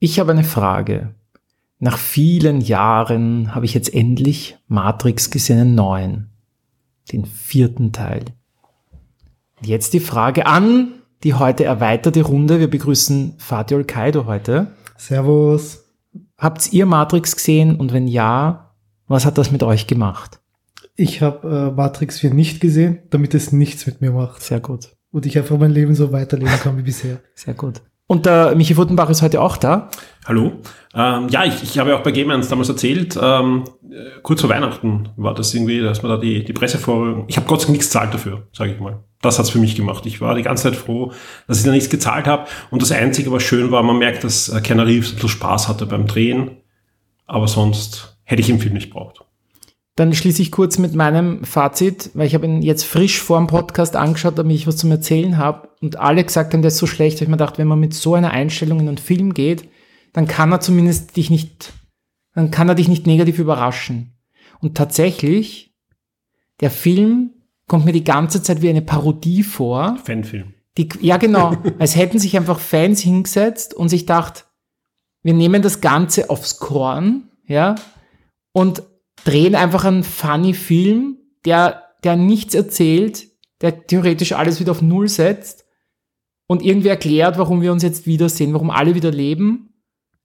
Ich habe eine Frage. Nach vielen Jahren habe ich jetzt endlich Matrix gesehen, einen neuen. Den vierten Teil. Jetzt die Frage an die heute erweiterte Runde. Wir begrüßen Fatih Kaido heute. Servus. Habt ihr Matrix gesehen? Und wenn ja, was hat das mit euch gemacht? Ich habe äh, Matrix 4 nicht gesehen, damit es nichts mit mir macht. Sehr gut. Und ich einfach mein Leben so weiterleben kann wie bisher. Sehr gut. Und der Michi Futtenbach ist heute auch da. Hallo. Ähm, ja, ich, ich habe ja auch bei Game 1 damals erzählt, ähm, äh, kurz vor Weihnachten war das irgendwie, dass man da die, die Pressevorführung, ich habe Gott sei Dank nichts zahlt dafür, sage ich mal. Das hat's für mich gemacht. Ich war die ganze Zeit froh, dass ich da nichts gezahlt habe. Und das Einzige, was schön war, man merkt, dass äh, Keanu Reeves ein bisschen Spaß hatte beim Drehen. Aber sonst hätte ich den Film nicht braucht. Dann schließe ich kurz mit meinem Fazit, weil ich habe ihn jetzt frisch vor dem Podcast angeschaut, damit ich was zum Erzählen habe. Und alle gesagt haben, der ist so schlecht. Da ich mir gedacht, wenn man mit so einer Einstellung in einen Film geht, dann kann er zumindest dich nicht, dann kann er dich nicht negativ überraschen. Und tatsächlich, der Film kommt mir die ganze Zeit wie eine Parodie vor. Fanfilm. Die, ja, genau. als hätten sich einfach Fans hingesetzt und sich gedacht, wir nehmen das Ganze aufs Korn, ja, und drehen einfach einen funny Film, der, der nichts erzählt, der theoretisch alles wieder auf Null setzt und irgendwie erklärt, warum wir uns jetzt wiedersehen, warum alle wieder leben.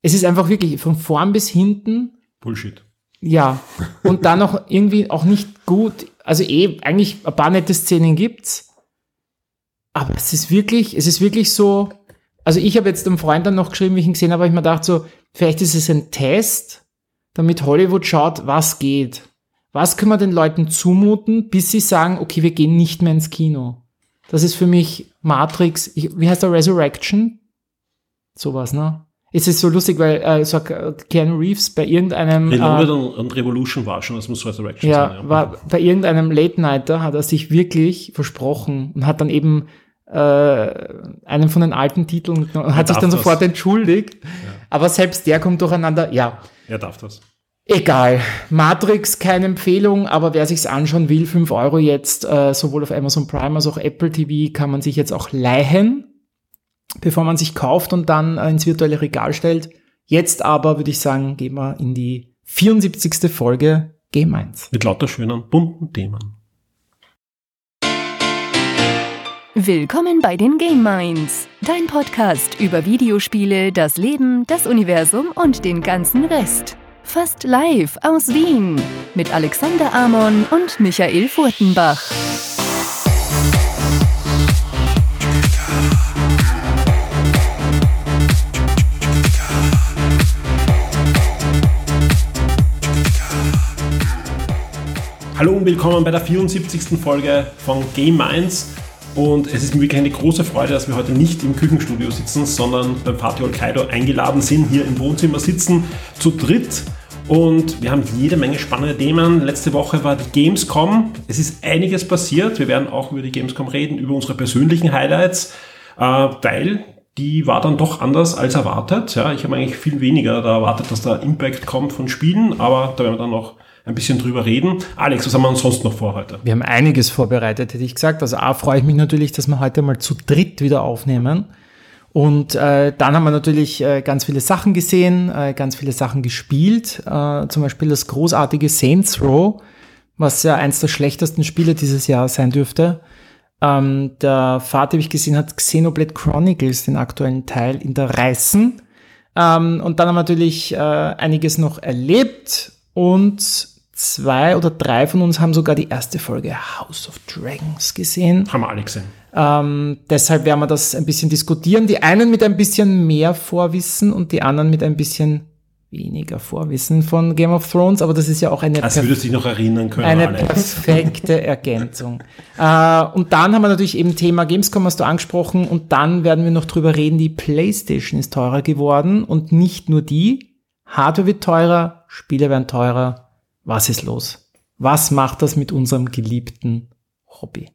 Es ist einfach wirklich von vorn bis hinten. Bullshit. Ja. Und dann auch irgendwie auch nicht gut. Also eh, eigentlich ein paar nette Szenen gibt's. Aber es ist wirklich, es ist wirklich so, also ich habe jetzt einem Freund dann noch geschrieben, wie ich ihn gesehen habe, aber ich mir gedacht so, vielleicht ist es ein Test, damit Hollywood schaut, was geht. Was können wir den Leuten zumuten, bis sie sagen, okay, wir gehen nicht mehr ins Kino. Das ist für mich Matrix, ich, wie heißt der, Resurrection? Sowas, ne? Es ist so lustig, weil äh, so Keanu Reeves bei irgendeinem Reloaded äh, und Revolution war schon, das muss Resurrection ja, sein. Ja, war bei irgendeinem Late Nighter hat er sich wirklich versprochen und hat dann eben äh, einen von den alten Titeln und hat sich dann sofort das. entschuldigt. Ja. Aber selbst der kommt durcheinander. Ja, er darf das. Egal. Matrix, keine Empfehlung, aber wer sich's anschauen will, 5 Euro jetzt, äh, sowohl auf Amazon Prime als auch Apple TV, kann man sich jetzt auch leihen, bevor man sich kauft und dann äh, ins virtuelle Regal stellt. Jetzt aber würde ich sagen, gehen wir in die 74. Folge Game 1. Mit lauter schönen, bunten Themen. Willkommen bei den Game Minds, dein Podcast über Videospiele, das Leben, das Universum und den ganzen Rest. Fast live aus Wien mit Alexander Amon und Michael Furtenbach. Hallo und willkommen bei der 74. Folge von Game Minds. Und es ist mir wirklich eine große Freude, dass wir heute nicht im Küchenstudio sitzen, sondern beim Fatih Kaido eingeladen sind, hier im Wohnzimmer sitzen, zu dritt. Und wir haben jede Menge spannende Themen. Letzte Woche war die Gamescom. Es ist einiges passiert. Wir werden auch über die Gamescom reden, über unsere persönlichen Highlights, äh, weil die war dann doch anders als erwartet. Ja, ich habe eigentlich viel weniger da erwartet, dass da Impact kommt von Spielen, aber da werden wir dann noch ein bisschen drüber reden. Alex, was haben wir uns sonst noch vor heute? Wir haben einiges vorbereitet, hätte ich gesagt. Also A, freue ich mich natürlich, dass wir heute mal zu dritt wieder aufnehmen. Und äh, dann haben wir natürlich äh, ganz viele Sachen gesehen, äh, ganz viele Sachen gespielt. Äh, zum Beispiel das großartige Saints Row, was ja eins der schlechtesten Spiele dieses Jahr sein dürfte. Ähm, der Vater, wie ich gesehen hat, Xenoblade Chronicles, den aktuellen Teil, in der Reißen. Ähm, und dann haben wir natürlich äh, einiges noch erlebt und zwei oder drei von uns haben sogar die erste Folge House of Dragons gesehen. Haben wir alle gesehen. Ähm, deshalb werden wir das ein bisschen diskutieren. Die einen mit ein bisschen mehr Vorwissen und die anderen mit ein bisschen weniger Vorwissen von Game of Thrones, aber das ist ja auch eine, Als würdest dich noch erinnern können, eine perfekte Ergänzung. äh, und dann haben wir natürlich eben Thema Gamescom, hast du angesprochen, und dann werden wir noch drüber reden, die PlayStation ist teurer geworden und nicht nur die. Hardware wird teurer, Spiele werden teurer, was ist los? Was macht das mit unserem geliebten Hobby?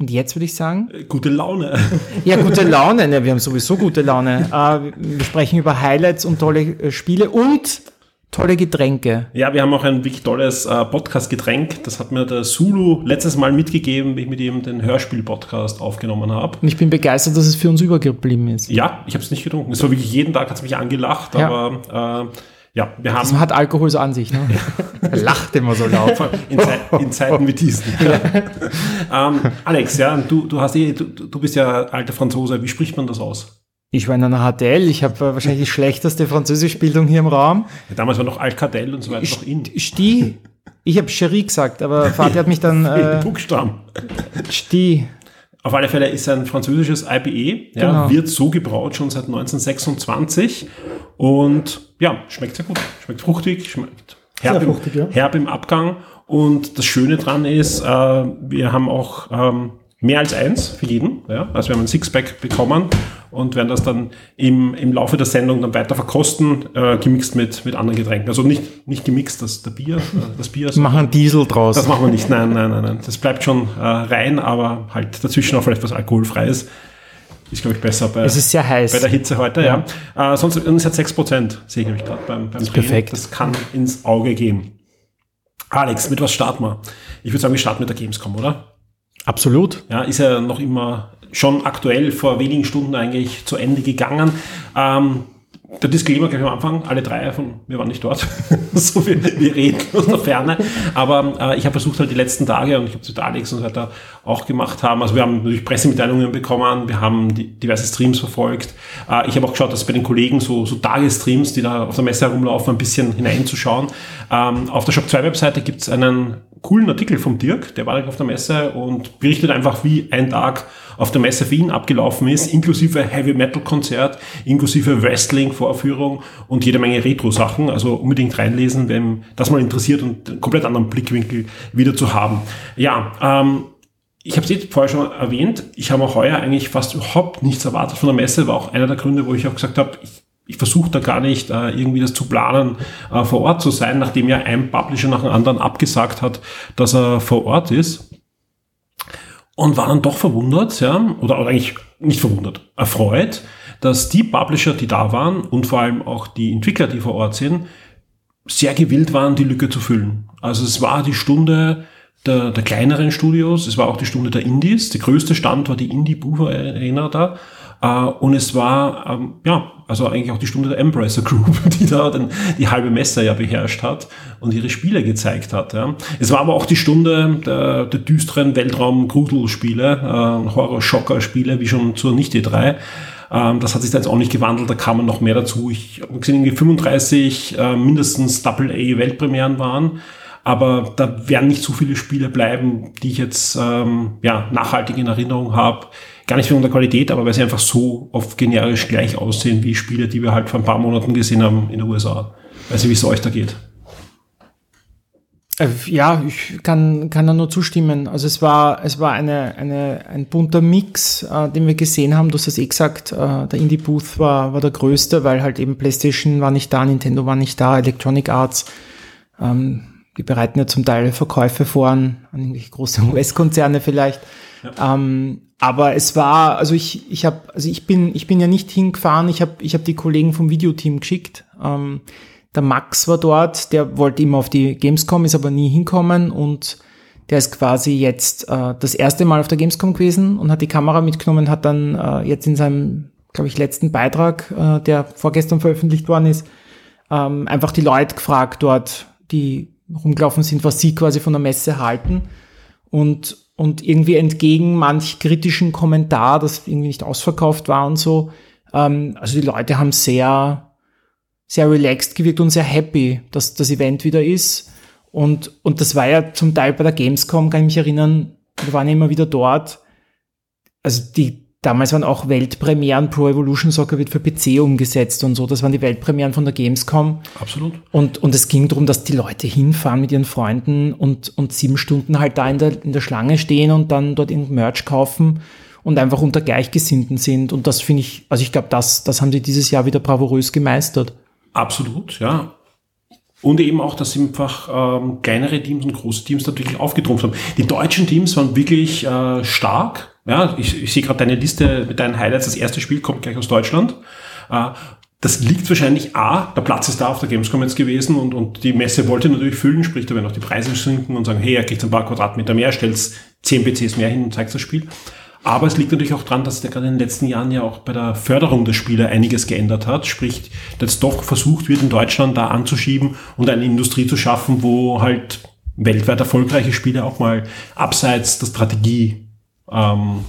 Und jetzt würde ich sagen. Äh, gute Laune. Ja, gute Laune. Ja, wir haben sowieso gute Laune. Äh, wir sprechen über Highlights und tolle äh, Spiele und tolle Getränke. Ja, wir haben auch ein wirklich tolles äh, Podcast-Getränk. Das hat mir der Sulu letztes Mal mitgegeben, wie ich mit ihm den Hörspiel-Podcast aufgenommen habe. Und ich bin begeistert, dass es für uns übergeblieben ist. Ja, ich habe es nicht getrunken. Es war wirklich jeden Tag, hat es mich angelacht, Ja. aber äh, ja, wir haben Das hat Alkohol so an sich, ne? Er lacht immer so laut. in, Zei in Zeiten wie diesen. ähm, Alex, ja, du, du hast eh, du, du bist ja alter Franzose. Wie spricht man das aus? Ich war in einer HTL, ich habe äh, wahrscheinlich die schlechteste Französischbildung hier im Raum. Ja, damals war noch Alcatel und so weiter noch in. Sti, ich habe Cherie gesagt, aber Vati hat mich dann äh, Buchstaben. Sti. Auf alle Fälle ist ein französisches IPE, ja, Genau. wird so gebraut schon seit 1926 und ja, schmeckt sehr gut. Schmeckt fruchtig, schmeckt herb, Sehr fruchtig, ja. im, herb im Abgang und das Schöne dran ist, äh, wir haben auch ähm, mehr als eins für jeden. Ja? Also wir haben ein Sixpack bekommen und werden das dann im, im Laufe der Sendung dann weiter verkosten, äh, gemixt mit, mit anderen Getränken. Also nicht, nicht gemixt, das, der Bier, äh, das Bier, Wir machen Diesel draus. das machen wir nicht, nein, nein, nein, nein. Das bleibt schon äh, rein, aber halt dazwischen auch vielleicht was Alkoholfreies. Ist, glaube ich, besser bei, es ist sehr heiß. bei der Hitze heute, ja. Äh, sonst und es hat 6%, sehe ich nämlich gerade beim, beim Drehen. perfekt. Das kann ins Auge gehen. Alex, mit was starten wir? Ich würde sagen, wir starten mit der Gamescom, oder? Absolut. Ja, ist ja noch immer schon aktuell vor wenigen Stunden eigentlich zu Ende gegangen. Ähm, der Disclaimer gleich am Anfang, alle drei von, wir waren nicht dort, so wir, wir reden aus der Ferne, aber äh, ich habe versucht halt die letzten Tage und ich habe es mit Alex und so weiter auch gemacht haben, also wir haben natürlich Pressemitteilungen bekommen, wir haben die, diverse Streams verfolgt, äh, ich habe auch geschaut, dass bei den Kollegen so, so Tagesstreams, die da auf der Messe herumlaufen, ein bisschen hineinzuschauen. Ähm, auf der Shop 2 Webseite gibt es einen coolen Artikel vom Dirk, der war auf der Messe und berichtet einfach, wie ein Tag auf der Messe für ihn abgelaufen ist, inklusive Heavy Metal Konzert, inklusive Wrestling Vorführung und jede Menge Retro Sachen. Also unbedingt reinlesen, wenn das mal interessiert und einen komplett anderen Blickwinkel wieder zu haben. Ja, ähm, ich habe es jetzt vorher schon erwähnt, ich habe auch heuer eigentlich fast überhaupt nichts erwartet von der Messe, war auch einer der Gründe, wo ich auch gesagt habe, ich, ich versuche da gar nicht äh, irgendwie das zu planen, äh, vor Ort zu sein, nachdem ja ein Publisher nach dem anderen abgesagt hat, dass er vor Ort ist. Und war dann doch verwundert, ja, oder, oder eigentlich nicht verwundert, erfreut, dass die Publisher, die da waren und vor allem auch die Entwickler, die vor Ort sind, sehr gewillt waren, die Lücke zu füllen. Also es war die Stunde der, der kleineren Studios, es war auch die Stunde der Indies. Der größte Stand war die Indie-Booth Arena da. Äh, und es war, ähm, ja, also eigentlich auch die Stunde der Embracer Group, die da den, die halbe Messe ja beherrscht hat und ihre Spiele gezeigt hat. Ja. Es war aber auch die Stunde der, der düsteren Weltraum-Gruselspiele, äh, Horror-Schocker-Spiele, wie schon zur Nicht-E3. Ähm, das hat sich da jetzt auch nicht gewandelt, da kamen noch mehr dazu. Ich habe gesehen, irgendwie 35 äh, mindestens Double-A-Weltpremieren waren. Aber da werden nicht so viele Spiele bleiben, die ich jetzt ähm, ja, nachhaltig in Erinnerung habe. Gar nicht wegen der Qualität, aber weil sie einfach so oft generisch gleich aussehen wie Spiele, die wir halt vor ein paar Monaten gesehen haben in den USA. Weiß nicht, wie es euch da geht. Äh, Ja, ich kann, kann da nur zustimmen. Also es war, es war eine, eine, ein bunter Mix, äh, den wir gesehen haben. Du hast es eh gesagt, äh, der Indie Booth war, war der größte, weil halt eben PlayStation war nicht da, Nintendo war nicht da, Electronic Arts, ähm, die bereiten ja zum Teil Verkäufe vor an, an irgendwelche große US-Konzerne vielleicht. Ähm, aber es war, also ich, ich habe, also ich bin, ich bin ja nicht hingefahren. Ich habe, ich habe die Kollegen vom Videoteam geschickt. Ähm, der Max war dort, der wollte immer auf die Gamescom, ist aber nie hinkommen und der ist quasi jetzt äh, das erste Mal auf der Gamescom gewesen und hat die Kamera mitgenommen, hat dann äh, jetzt in seinem, glaube ich, letzten Beitrag, äh, der vorgestern veröffentlicht worden ist, ähm, einfach die Leute gefragt dort, die rumgelaufen sind, was sie quasi von der Messe halten. Und, und irgendwie entgegen manch kritischen Kommentar, dass irgendwie nicht ausverkauft war und so, ähm, also die Leute haben sehr, sehr relaxed gewirkt und sehr happy, dass das Event wieder ist. Und, und das war ja zum Teil bei der Gamescom, kann ich mich erinnern, wir waren immer wieder dort. Also die, damals waren auch Weltpremieren, Pro Evolution Soccer wird für PC umgesetzt und so. Das waren die Weltpremieren von der Gamescom. Absolut. Und, und es ging darum, dass die Leute hinfahren mit ihren Freunden und, und sieben Stunden halt da in der, in der Schlange stehen und dann dort irgendein Merch kaufen und einfach unter Gleichgesinnten sind. Und das finde ich, also ich glaube, das, das haben sie dieses Jahr wieder bravourös gemeistert. Absolut, ja. Und eben auch, dass einfach ähm, kleinere Teams und große Teams da wirklich aufgetrumpft haben. Die deutschen Teams waren wirklich äh, stark. Ja, ich, ich sehe gerade deine Liste mit deinen Highlights. Das erste Spiel kommt gleich aus Deutschland. Äh, das liegt wahrscheinlich A, der Platz ist da auf der Gamescom jetzt gewesen und, und die Messe wollte natürlich füllen, sprich, da werden auch die Preise sinken und sagen, hey, er kriegt ein paar Quadratmeter mehr, stellt 10 PCs mehr hin und zeigt das Spiel. Aber es liegt natürlich auch dran, dass der gerade in den letzten Jahren ja auch bei der Förderung der Spiele einiges geändert hat. Sprich, dass doch versucht wird, in Deutschland da anzuschieben und eine Industrie zu schaffen, wo halt weltweit erfolgreiche Spiele auch mal abseits der Strategie ähm,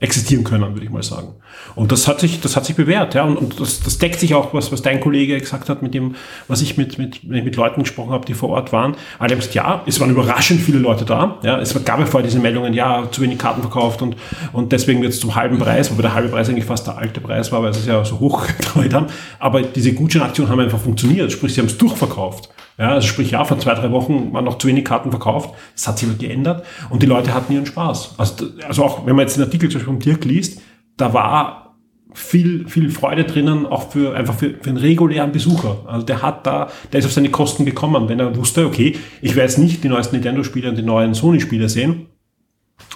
existieren können, würde ich mal sagen. Und das hat sich, das hat sich bewährt, ja. Und, und das, das deckt sich auch, was, was dein Kollege gesagt hat, mit dem, was ich mit, mit, mit Leuten gesprochen habe, die vor Ort waren. Alle haben gesagt, ja, es waren überraschend viele Leute da. Ja, es gab ja vorher diese Meldungen, ja, zu wenig Karten verkauft und, und deswegen wird es zum halben Preis, wobei der halbe Preis eigentlich fast der alte Preis war, weil sie es ja so hoch getreut haben. Aber diese Gutscheinaktionen haben einfach funktioniert, sprich, sie haben es durchverkauft. Ja, also sprich, ja, vor zwei, drei Wochen waren noch zu wenig Karten verkauft. Das hat sich aber geändert und die Leute hatten ihren Spaß. Also, also auch, wenn man jetzt den Artikel zum Beispiel vom Dirk liest, da war viel, viel Freude drinnen, auch für, einfach für, für einen regulären Besucher. Also der hat da, der ist auf seine Kosten gekommen. Wenn er wusste, okay, ich werde jetzt nicht die neuesten Nintendo-Spiele und die neuen Sony-Spiele sehen,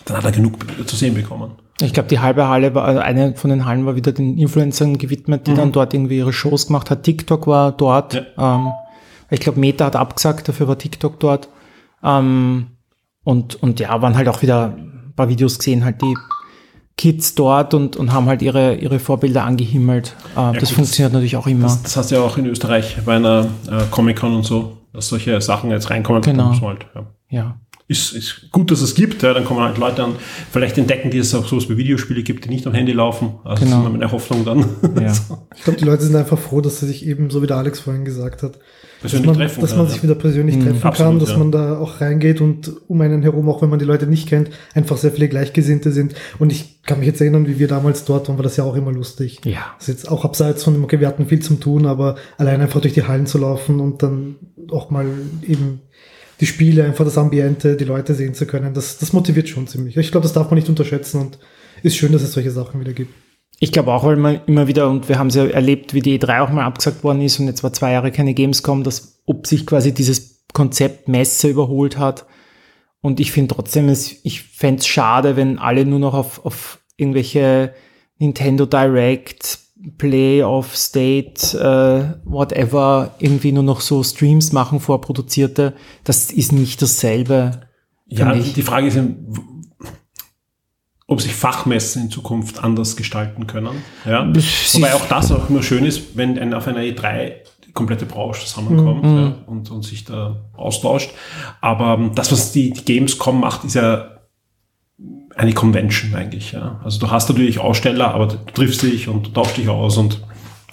dann hat er genug zu sehen bekommen. Ich glaube, die halbe Halle war, also eine von den Hallen war wieder den Influencern gewidmet, die mhm. dann dort irgendwie ihre Shows gemacht hat. TikTok war dort. Ja. Ähm, ich glaube, Meta hat abgesagt, dafür war TikTok dort. Ähm, und, und ja, waren halt auch wieder ein paar Videos gesehen, halt die Kids dort und, und haben halt ihre, ihre Vorbilder angehimmelt. Äh, ja, das gut, funktioniert natürlich auch immer. Das, das hast du ja auch in Österreich bei einer äh, Comic-Con und so, dass solche Sachen jetzt reinkommen. Genau. Halt, ja. ja. Ist, ist gut, dass es gibt. Ja, dann kommen halt Leute an, vielleicht entdecken, die es auch sowas wie Videospiele gibt, die nicht am Handy laufen. Also genau. das ist immer meine Hoffnung dann. Ja. Ich glaube, die Leute sind einfach froh, dass sie sich eben, so wie der Alex vorhin gesagt hat, dass man, treffen dass kann, man sich wieder persönlich mhm, treffen absolut, kann, dass ja. man da auch reingeht und um einen herum, auch wenn man die Leute nicht kennt, einfach sehr viele Gleichgesinnte sind. Und ich kann mich jetzt erinnern, wie wir damals dort waren, war das ja auch immer lustig. Ja. Das ist jetzt auch abseits von dem, okay, wir hatten viel zum tun, aber allein einfach durch die Hallen zu laufen und dann auch mal eben die Spiele, einfach das Ambiente, die Leute sehen zu können, das, das motiviert schon ziemlich. Ich glaube, das darf man nicht unterschätzen und ist schön, dass es solche Sachen wieder gibt. Ich glaube auch, weil man immer wieder, und wir haben es ja erlebt, wie die E3 auch mal abgesagt worden ist und jetzt war zwei Jahre keine Gamescom, dass ob sich quasi dieses Konzept Messe überholt hat. Und ich finde trotzdem, ich fände es schade, wenn alle nur noch auf, auf irgendwelche Nintendo Direct, Play of State, äh, whatever, irgendwie nur noch so Streams machen, vorproduzierte. Das ist nicht dasselbe. Ja, die Frage ist, ob sich Fachmessen in Zukunft anders gestalten können. Ja? Wobei auch das auch immer schön ist, wenn ein, auf einer E3 die komplette Branche zusammenkommt mhm. ja, und, und sich da austauscht. Aber ähm, das, was die, die Gamescom macht, ist ja eine Convention eigentlich. Ja. Also du hast natürlich Aussteller, aber du triffst dich und du tauschst dich aus und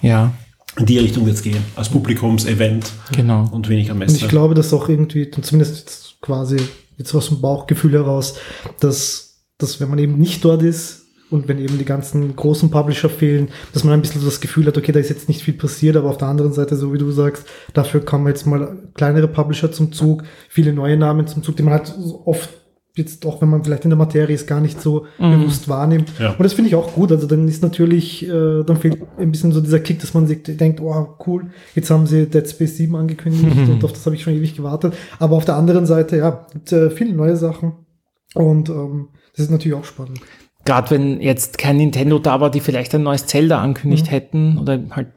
ja. in die Richtung wird es gehen. Als Publikumsevent genau. und weniger Messe. Und ich glaube, dass auch irgendwie, zumindest quasi jetzt aus dem Bauchgefühl heraus, dass dass wenn man eben nicht dort ist und wenn eben die ganzen großen Publisher fehlen, dass man ein bisschen so das Gefühl hat, okay, da ist jetzt nicht viel passiert, aber auf der anderen Seite, so wie du sagst, dafür kommen jetzt mal kleinere Publisher zum Zug, viele neue Namen zum Zug, die man halt oft jetzt auch wenn man vielleicht in der Materie ist, gar nicht so mhm. bewusst wahrnimmt. Ja. Und das finde ich auch gut. Also dann ist natürlich, äh, dann fehlt ein bisschen so dieser Kick, dass man sich denkt, oh cool, jetzt haben sie Dead Space 7 angekündigt mhm. und auf das habe ich schon ewig gewartet. Aber auf der anderen Seite, ja, gibt äh, viele neue Sachen. Und ähm, das ist natürlich auch spannend. Gerade wenn jetzt kein Nintendo da war, die vielleicht ein neues Zelda ankündigt mhm. hätten oder halt.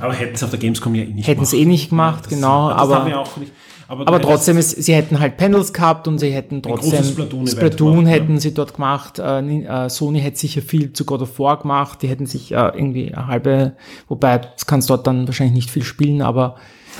Aber hätten es auf der Gamescom ja eh nicht Hätten es eh nicht gemacht, ja, das, genau. Das aber, nicht, aber, aber trotzdem, ist, sie hätten halt Panels gehabt und sie hätten trotzdem Splatoon, Splatoon hätten ja. sie dort gemacht. Äh, äh, Sony hätte sicher viel zu God of War gemacht. Die hätten sich äh, irgendwie eine halbe, wobei das kannst dort dann wahrscheinlich nicht viel spielen, aber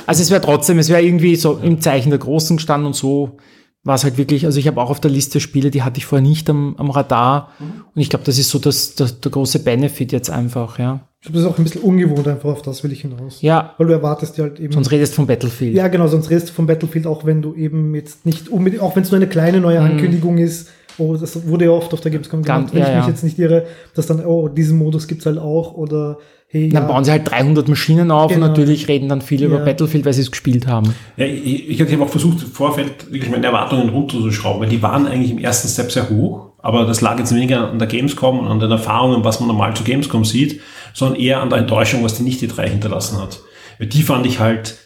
also es wäre trotzdem, es wäre irgendwie so im Zeichen der Großen gestanden und so war es halt wirklich, also ich habe auch auf der Liste Spiele, die hatte ich vorher nicht am, am Radar. Mhm. Und ich glaube, das ist so das, das, der große Benefit jetzt einfach, ja. Ich glaube, das ist auch ein bisschen ungewohnt einfach, auf das will ich hinaus. Ja. Weil du erwartest ja halt eben. Sonst redest du vom Battlefield. Ja, genau, sonst redest du vom Battlefield, auch wenn du eben jetzt nicht unbedingt, auch wenn es nur eine kleine neue mhm. Ankündigung mhm. ist. Oh, das wurde ja oft auf der Gamescom gemacht, wenn ja, ich mich ja. jetzt nicht irre, dass dann, oh, diesen Modus gibt's halt auch oder hey, Dann ja. bauen sie halt 300 Maschinen auf genau. und natürlich reden dann viele ja. über Battlefield, weil sie es gespielt haben. Ja, ich, ich habe auch versucht, im Vorfeld wirklich meine Erwartungen runterzuschrauben, weil die waren eigentlich im ersten Step sehr hoch, aber das lag jetzt weniger an der Gamescom und an den Erfahrungen, was man normal zu Gamescom sieht, sondern eher an der Enttäuschung, was die nicht die drei hinterlassen hat. Die fand ich halt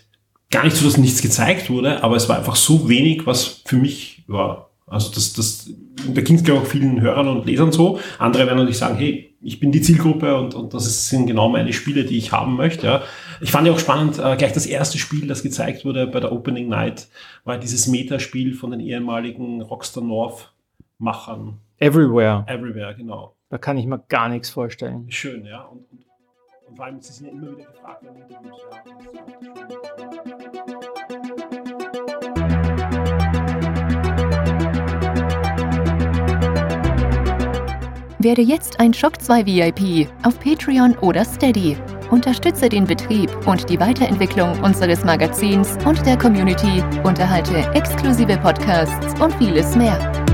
gar nicht so, dass nichts gezeigt wurde, aber es war einfach so wenig, was für mich ja, Also das, das, da ging es, glaube ich, auch vielen Hörern und Lesern so. Andere werden natürlich sagen, hey, ich bin die Zielgruppe und, und das sind genau meine Spiele, die ich haben möchte. Ja. Ich fand ja auch spannend, äh, gleich das erste Spiel, das gezeigt wurde bei der Opening Night, war dieses Metaspiel von den ehemaligen Rockstar North Machern. Everywhere. Everywhere, genau. Da kann ich mir gar nichts vorstellen. Schön, ja. Und, und, und vor allem, sie sind ja immer wieder gefragt in Interviews. Werde jetzt ein Shock 2 VIP auf Patreon oder Steady. Unterstütze den Betrieb und die Weiterentwicklung unseres Magazins und der Community, unterhalte exklusive Podcasts und vieles mehr.